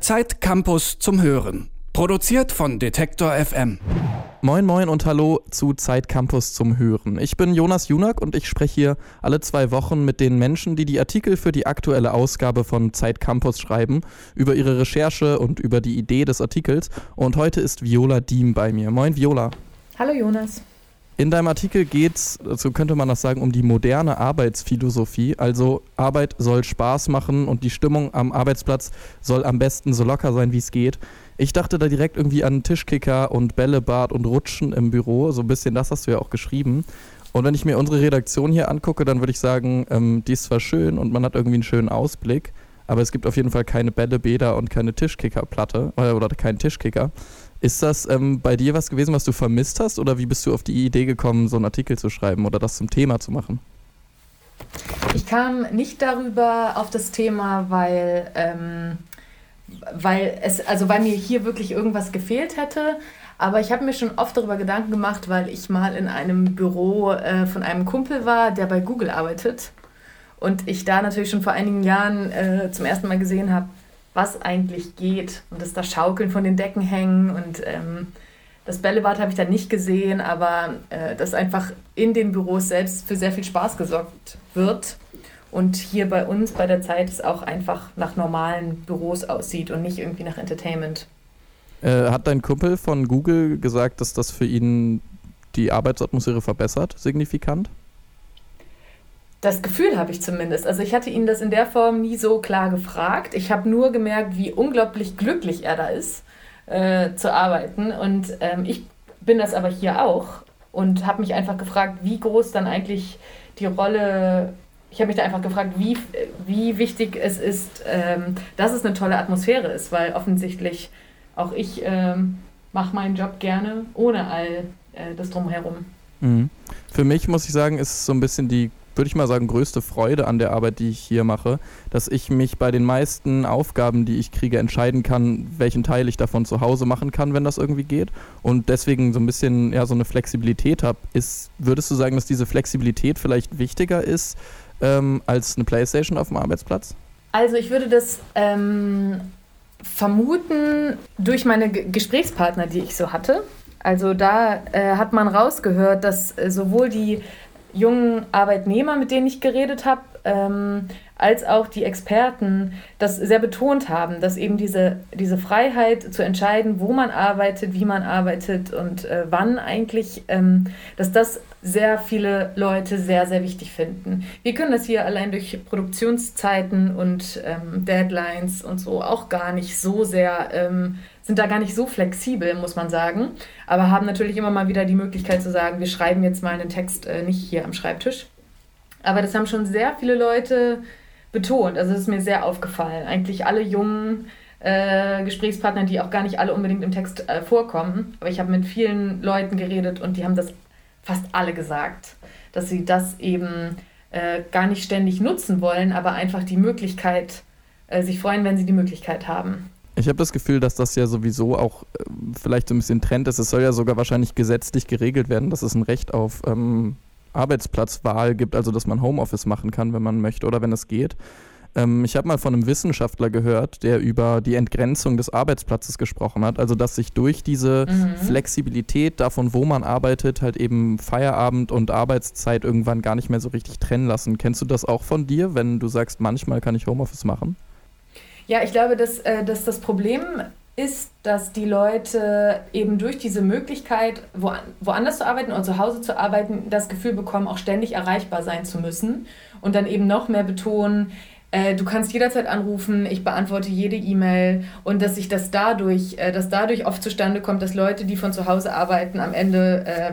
Zeit Campus zum Hören. Produziert von Detektor FM. Moin Moin und Hallo zu Zeit Campus zum Hören. Ich bin Jonas Junak und ich spreche hier alle zwei Wochen mit den Menschen, die die Artikel für die aktuelle Ausgabe von Zeit Campus schreiben, über ihre Recherche und über die Idee des Artikels. Und heute ist Viola Diem bei mir. Moin Viola. Hallo Jonas. In deinem Artikel geht es, so könnte man das sagen, um die moderne Arbeitsphilosophie. Also Arbeit soll Spaß machen und die Stimmung am Arbeitsplatz soll am besten so locker sein, wie es geht. Ich dachte da direkt irgendwie an Tischkicker und Bällebad und Rutschen im Büro. So ein bisschen das hast du ja auch geschrieben. Und wenn ich mir unsere Redaktion hier angucke, dann würde ich sagen, ähm, die ist zwar schön und man hat irgendwie einen schönen Ausblick, aber es gibt auf jeden Fall keine Bällebäder und keine Tischkickerplatte äh, oder keinen Tischkicker. Ist das ähm, bei dir was gewesen, was du vermisst hast oder wie bist du auf die Idee gekommen, so einen Artikel zu schreiben oder das zum Thema zu machen? Ich kam nicht darüber auf das Thema, weil, ähm, weil, es, also weil mir hier wirklich irgendwas gefehlt hätte. Aber ich habe mir schon oft darüber Gedanken gemacht, weil ich mal in einem Büro äh, von einem Kumpel war, der bei Google arbeitet. Und ich da natürlich schon vor einigen Jahren äh, zum ersten Mal gesehen habe, was eigentlich geht und dass da Schaukeln von den Decken hängen und ähm, das Bällebad habe ich dann nicht gesehen, aber äh, dass einfach in den Büros selbst für sehr viel Spaß gesorgt wird und hier bei uns bei der Zeit es auch einfach nach normalen Büros aussieht und nicht irgendwie nach Entertainment. Äh, hat dein Kumpel von Google gesagt, dass das für ihn die Arbeitsatmosphäre verbessert, signifikant? Das Gefühl habe ich zumindest. Also ich hatte ihn das in der Form nie so klar gefragt. Ich habe nur gemerkt, wie unglaublich glücklich er da ist, äh, zu arbeiten. Und ähm, ich bin das aber hier auch und habe mich einfach gefragt, wie groß dann eigentlich die Rolle ich habe mich da einfach gefragt, wie, wie wichtig es ist, ähm, dass es eine tolle Atmosphäre ist, weil offensichtlich auch ich ähm, mache meinen Job gerne ohne all äh, das drumherum. Mhm. Für mich muss ich sagen, ist es so ein bisschen die würde ich mal sagen, größte Freude an der Arbeit, die ich hier mache, dass ich mich bei den meisten Aufgaben, die ich kriege, entscheiden kann, welchen Teil ich davon zu Hause machen kann, wenn das irgendwie geht. Und deswegen so ein bisschen ja, so eine Flexibilität habe. Würdest du sagen, dass diese Flexibilität vielleicht wichtiger ist ähm, als eine Playstation auf dem Arbeitsplatz? Also ich würde das ähm, vermuten durch meine G Gesprächspartner, die ich so hatte. Also da äh, hat man rausgehört, dass äh, sowohl die jungen Arbeitnehmer, mit denen ich geredet habe, ähm, als auch die Experten das sehr betont haben, dass eben diese, diese Freiheit zu entscheiden, wo man arbeitet, wie man arbeitet und äh, wann eigentlich, ähm, dass das sehr viele Leute sehr, sehr wichtig finden. Wir können das hier allein durch Produktionszeiten und ähm, Deadlines und so auch gar nicht so sehr ähm, sind da gar nicht so flexibel, muss man sagen, aber haben natürlich immer mal wieder die Möglichkeit zu sagen, wir schreiben jetzt mal einen Text äh, nicht hier am Schreibtisch. Aber das haben schon sehr viele Leute betont. Also es ist mir sehr aufgefallen. Eigentlich alle jungen äh, Gesprächspartner, die auch gar nicht alle unbedingt im Text äh, vorkommen. Aber ich habe mit vielen Leuten geredet und die haben das fast alle gesagt, dass sie das eben äh, gar nicht ständig nutzen wollen, aber einfach die Möglichkeit, äh, sich freuen, wenn sie die Möglichkeit haben. Ich habe das Gefühl, dass das ja sowieso auch äh, vielleicht so ein bisschen Trend ist. Es soll ja sogar wahrscheinlich gesetzlich geregelt werden, dass es ein Recht auf ähm, Arbeitsplatzwahl gibt, also dass man Homeoffice machen kann, wenn man möchte oder wenn es geht. Ähm, ich habe mal von einem Wissenschaftler gehört, der über die Entgrenzung des Arbeitsplatzes gesprochen hat. Also dass sich durch diese mhm. Flexibilität davon, wo man arbeitet, halt eben Feierabend und Arbeitszeit irgendwann gar nicht mehr so richtig trennen lassen. Kennst du das auch von dir, wenn du sagst, manchmal kann ich Homeoffice machen? Ja, ich glaube, dass, äh, dass das Problem ist, dass die Leute eben durch diese Möglichkeit, wo, woanders zu arbeiten oder zu Hause zu arbeiten, das Gefühl bekommen, auch ständig erreichbar sein zu müssen und dann eben noch mehr betonen, äh, du kannst jederzeit anrufen, ich beantworte jede E-Mail und dass sich das dadurch, äh, dass dadurch oft zustande kommt, dass Leute, die von zu Hause arbeiten, am Ende äh,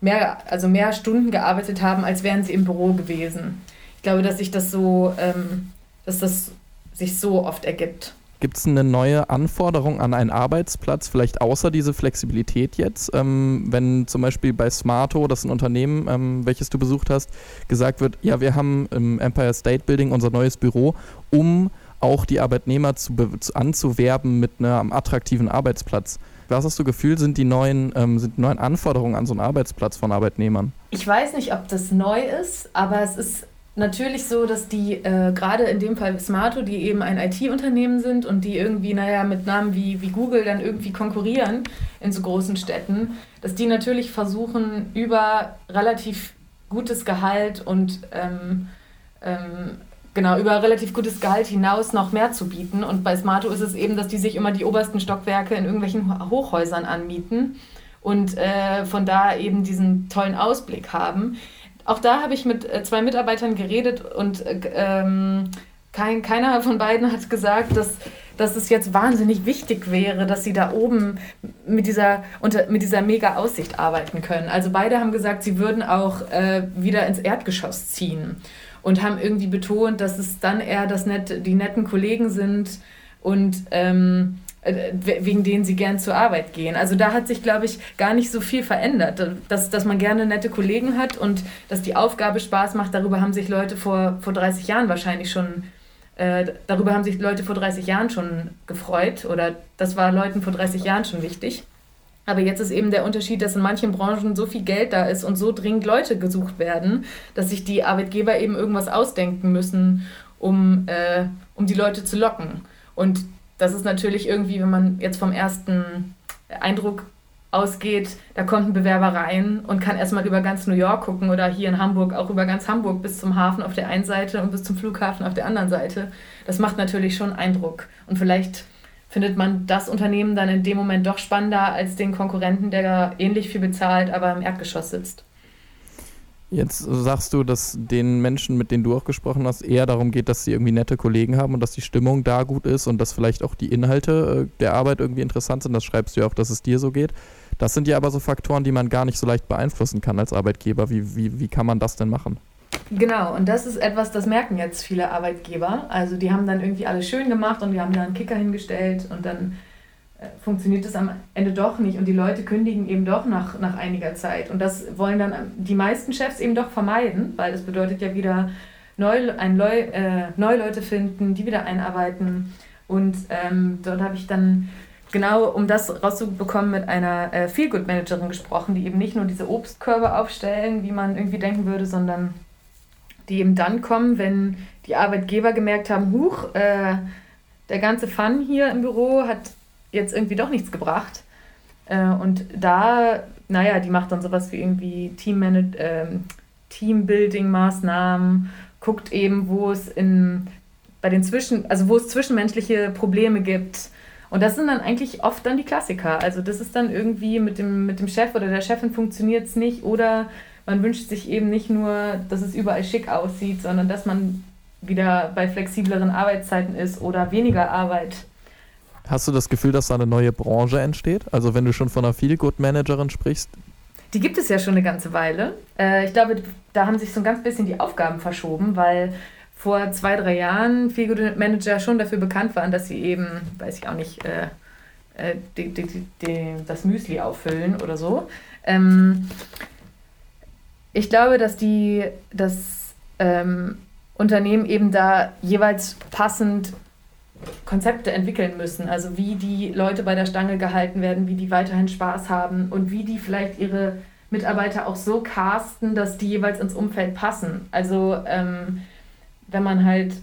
mehr, also mehr Stunden gearbeitet haben, als wären sie im Büro gewesen. Ich glaube, dass sich das so, ähm, dass das sich so oft ergibt. Gibt es eine neue Anforderung an einen Arbeitsplatz, vielleicht außer diese Flexibilität jetzt? Ähm, wenn zum Beispiel bei Smarto, das ist ein Unternehmen, ähm, welches du besucht hast, gesagt wird, ja, wir haben im Empire State Building unser neues Büro, um auch die Arbeitnehmer zu, anzuwerben mit einem attraktiven Arbeitsplatz. Was hast du Gefühl, sind die neuen, ähm, sind die neuen Anforderungen an so einen Arbeitsplatz von Arbeitnehmern? Ich weiß nicht, ob das neu ist, aber es ist natürlich so, dass die äh, gerade in dem Fall Smarto, die eben ein IT-Unternehmen sind und die irgendwie, naja, mit Namen wie, wie Google dann irgendwie konkurrieren in so großen Städten, dass die natürlich versuchen, über relativ gutes Gehalt und ähm, ähm, genau, über relativ gutes Gehalt hinaus noch mehr zu bieten. Und bei Smarto ist es eben, dass die sich immer die obersten Stockwerke in irgendwelchen Hochhäusern anmieten und äh, von da eben diesen tollen Ausblick haben. Auch da habe ich mit äh, zwei Mitarbeitern geredet und äh, ähm, kein, keiner von beiden hat gesagt, dass, dass es jetzt wahnsinnig wichtig wäre, dass sie da oben mit dieser, unter, mit dieser mega Aussicht arbeiten können. Also beide haben gesagt, sie würden auch äh, wieder ins Erdgeschoss ziehen und haben irgendwie betont, dass es dann eher das net, die netten Kollegen sind und ähm, äh, wegen denen sie gern zur Arbeit gehen. Also da hat sich, glaube ich, gar nicht so viel verändert. Dass, dass man gerne nette Kollegen hat und dass die Aufgabe Spaß macht, darüber haben sich Leute vor, vor 30 Jahren wahrscheinlich schon, äh, darüber haben sich Leute vor 30 Jahren schon gefreut oder das war Leuten vor 30 Jahren schon wichtig. Aber jetzt ist eben der Unterschied, dass in manchen Branchen so viel Geld da ist und so dringend Leute gesucht werden, dass sich die Arbeitgeber eben irgendwas ausdenken müssen, um, äh, um die Leute zu locken. Und das ist natürlich irgendwie, wenn man jetzt vom ersten Eindruck ausgeht, da kommt ein Bewerber rein und kann erstmal über ganz New York gucken oder hier in Hamburg auch über ganz Hamburg bis zum Hafen auf der einen Seite und bis zum Flughafen auf der anderen Seite. Das macht natürlich schon Eindruck. Und vielleicht findet man das Unternehmen dann in dem Moment doch spannender als den Konkurrenten, der ähnlich viel bezahlt, aber im Erdgeschoss sitzt. Jetzt sagst du, dass den Menschen, mit denen du auch gesprochen hast, eher darum geht, dass sie irgendwie nette Kollegen haben und dass die Stimmung da gut ist und dass vielleicht auch die Inhalte äh, der Arbeit irgendwie interessant sind. Das schreibst du ja auch, dass es dir so geht. Das sind ja aber so Faktoren, die man gar nicht so leicht beeinflussen kann als Arbeitgeber. Wie, wie, wie kann man das denn machen? Genau, und das ist etwas, das merken jetzt viele Arbeitgeber. Also die haben dann irgendwie alles schön gemacht und die haben da einen Kicker hingestellt und dann funktioniert das am Ende doch nicht und die Leute kündigen eben doch nach, nach einiger Zeit. Und das wollen dann die meisten Chefs eben doch vermeiden, weil das bedeutet ja wieder neu, ein Leu, äh, neue Leute finden, die wieder einarbeiten. Und ähm, dort habe ich dann genau, um das rauszubekommen, mit einer äh, Feelgood-Managerin gesprochen, die eben nicht nur diese Obstkörbe aufstellen, wie man irgendwie denken würde, sondern die eben dann kommen, wenn die Arbeitgeber gemerkt haben, huch, äh, der ganze Fun hier im Büro hat jetzt irgendwie doch nichts gebracht. Äh, und da, naja, die macht dann sowas wie irgendwie Teammanage äh, Teambuilding-Maßnahmen, guckt eben, wo es in bei den Zwischen, also wo es zwischenmenschliche Probleme gibt. Und das sind dann eigentlich oft dann die Klassiker. Also das ist dann irgendwie mit dem, mit dem Chef oder der Chefin funktioniert es nicht oder man wünscht sich eben nicht nur, dass es überall schick aussieht, sondern dass man wieder bei flexibleren Arbeitszeiten ist oder weniger Arbeit Hast du das Gefühl, dass da eine neue Branche entsteht? Also wenn du schon von einer Feelgood-Managerin sprichst? Die gibt es ja schon eine ganze Weile. Äh, ich glaube, da haben sich so ein ganz bisschen die Aufgaben verschoben, weil vor zwei, drei Jahren Feelgood-Manager schon dafür bekannt waren, dass sie eben, weiß ich auch nicht, äh, äh, die, die, die, das Müsli auffüllen oder so. Ähm, ich glaube, dass die das ähm, Unternehmen eben da jeweils passend Konzepte entwickeln müssen. Also wie die Leute bei der Stange gehalten werden, wie die weiterhin Spaß haben und wie die vielleicht ihre Mitarbeiter auch so casten, dass die jeweils ins Umfeld passen. Also ähm, wenn man halt,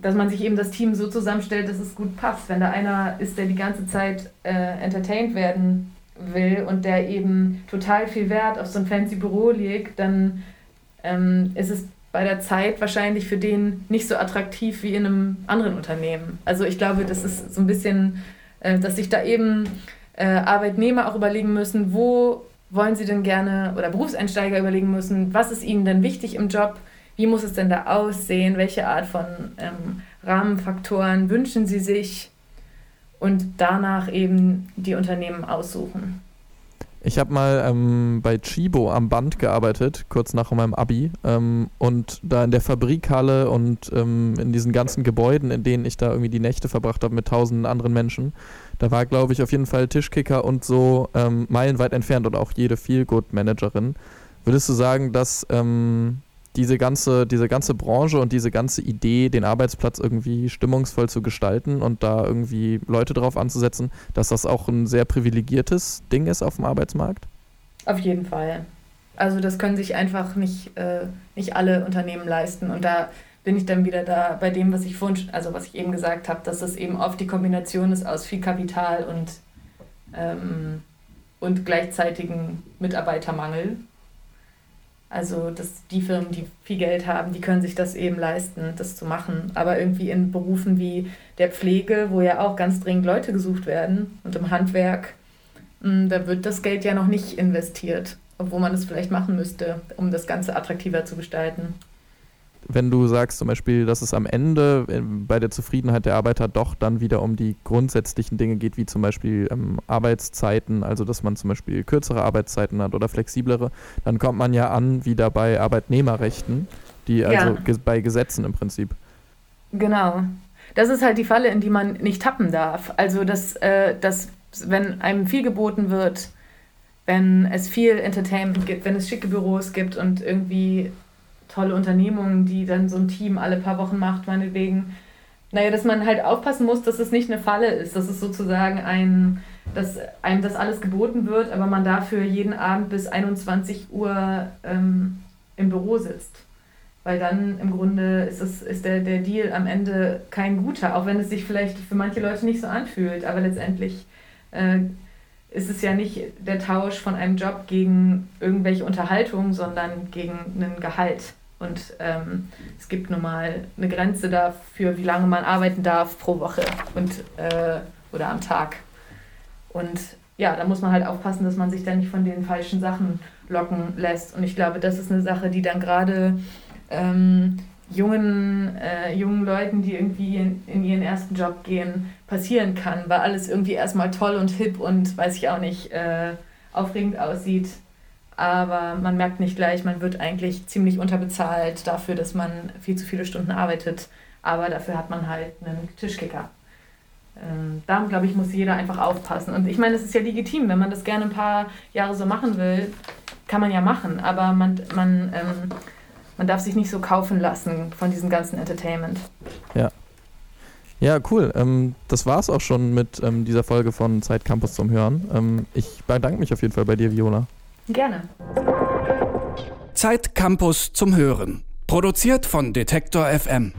dass man sich eben das Team so zusammenstellt, dass es gut passt. Wenn da einer ist, der die ganze Zeit äh, entertained werden will und der eben total viel Wert auf so ein fancy Büro legt, dann ähm, ist es bei der Zeit wahrscheinlich für den nicht so attraktiv wie in einem anderen Unternehmen. Also ich glaube, das ist so ein bisschen, äh, dass sich da eben äh, Arbeitnehmer auch überlegen müssen, wo wollen sie denn gerne oder Berufseinsteiger überlegen müssen, was ist ihnen denn wichtig im Job, wie muss es denn da aussehen, welche Art von ähm, Rahmenfaktoren wünschen sie sich und danach eben die Unternehmen aussuchen. Ich habe mal ähm, bei Chibo am Band gearbeitet, kurz nach meinem Abi. Ähm, und da in der Fabrikhalle und ähm, in diesen ganzen Gebäuden, in denen ich da irgendwie die Nächte verbracht habe mit tausenden anderen Menschen, da war, glaube ich, auf jeden Fall Tischkicker und so ähm, meilenweit entfernt und auch jede Feelgood-Managerin. Würdest du sagen, dass ähm, diese ganze, diese ganze Branche und diese ganze Idee, den Arbeitsplatz irgendwie stimmungsvoll zu gestalten und da irgendwie Leute drauf anzusetzen, dass das auch ein sehr privilegiertes Ding ist auf dem Arbeitsmarkt? Auf jeden Fall. Also das können sich einfach nicht, äh, nicht alle Unternehmen leisten. Und da bin ich dann wieder da bei dem, was ich vorhin, also was ich eben gesagt habe, dass das eben oft die Kombination ist aus viel Kapital und, ähm, und gleichzeitigen Mitarbeitermangel. Also dass die Firmen, die viel Geld haben, die können sich das eben leisten, das zu machen. Aber irgendwie in Berufen wie der Pflege, wo ja auch ganz dringend Leute gesucht werden und im Handwerk, hm, da wird das Geld ja noch nicht investiert, obwohl man es vielleicht machen müsste, um das Ganze attraktiver zu gestalten wenn du sagst zum Beispiel, dass es am Ende äh, bei der Zufriedenheit der Arbeiter doch dann wieder um die grundsätzlichen Dinge geht, wie zum Beispiel ähm, Arbeitszeiten, also dass man zum Beispiel kürzere Arbeitszeiten hat oder flexiblere, dann kommt man ja an wieder bei Arbeitnehmerrechten, die also ja. ge bei Gesetzen im Prinzip. Genau. Das ist halt die Falle, in die man nicht tappen darf. Also, dass, äh, dass wenn einem viel geboten wird, wenn es viel Entertainment gibt, wenn es schicke Büros gibt und irgendwie tolle Unternehmungen, die dann so ein Team alle paar Wochen macht, meinetwegen. Naja, dass man halt aufpassen muss, dass es nicht eine Falle ist, dass es sozusagen ein, dass einem das alles geboten wird, aber man dafür jeden Abend bis 21 Uhr ähm, im Büro sitzt. Weil dann im Grunde ist, es, ist der, der Deal am Ende kein guter, auch wenn es sich vielleicht für manche Leute nicht so anfühlt, aber letztendlich äh, ist es ja nicht der Tausch von einem Job gegen irgendwelche Unterhaltung, sondern gegen ein Gehalt. Und ähm, es gibt nun mal eine Grenze dafür, wie lange man arbeiten darf pro Woche und, äh, oder am Tag. Und ja, da muss man halt aufpassen, dass man sich da nicht von den falschen Sachen locken lässt. Und ich glaube, das ist eine Sache, die dann gerade ähm, jungen, äh, jungen Leuten, die irgendwie in, in, ihren ersten Job gehen, passieren kann, weil alles irgendwie erstmal toll und hip und weiß ich auch nicht, äh, aufregend aussieht aber man merkt nicht gleich, man wird eigentlich ziemlich unterbezahlt dafür, dass man viel zu viele Stunden arbeitet, aber dafür hat man halt einen Tischkicker. Ähm, da, glaube ich, muss jeder einfach aufpassen. Und ich meine, es ist ja legitim, wenn man das gerne ein paar Jahre so machen will, kann man ja machen, aber man, man, ähm, man darf sich nicht so kaufen lassen von diesem ganzen Entertainment. Ja. Ja, cool. Ähm, das es auch schon mit ähm, dieser Folge von Zeit Campus zum Hören. Ähm, ich bedanke mich auf jeden Fall bei dir, Viola. Gerne. Zeit Campus zum Hören. Produziert von Detektor FM.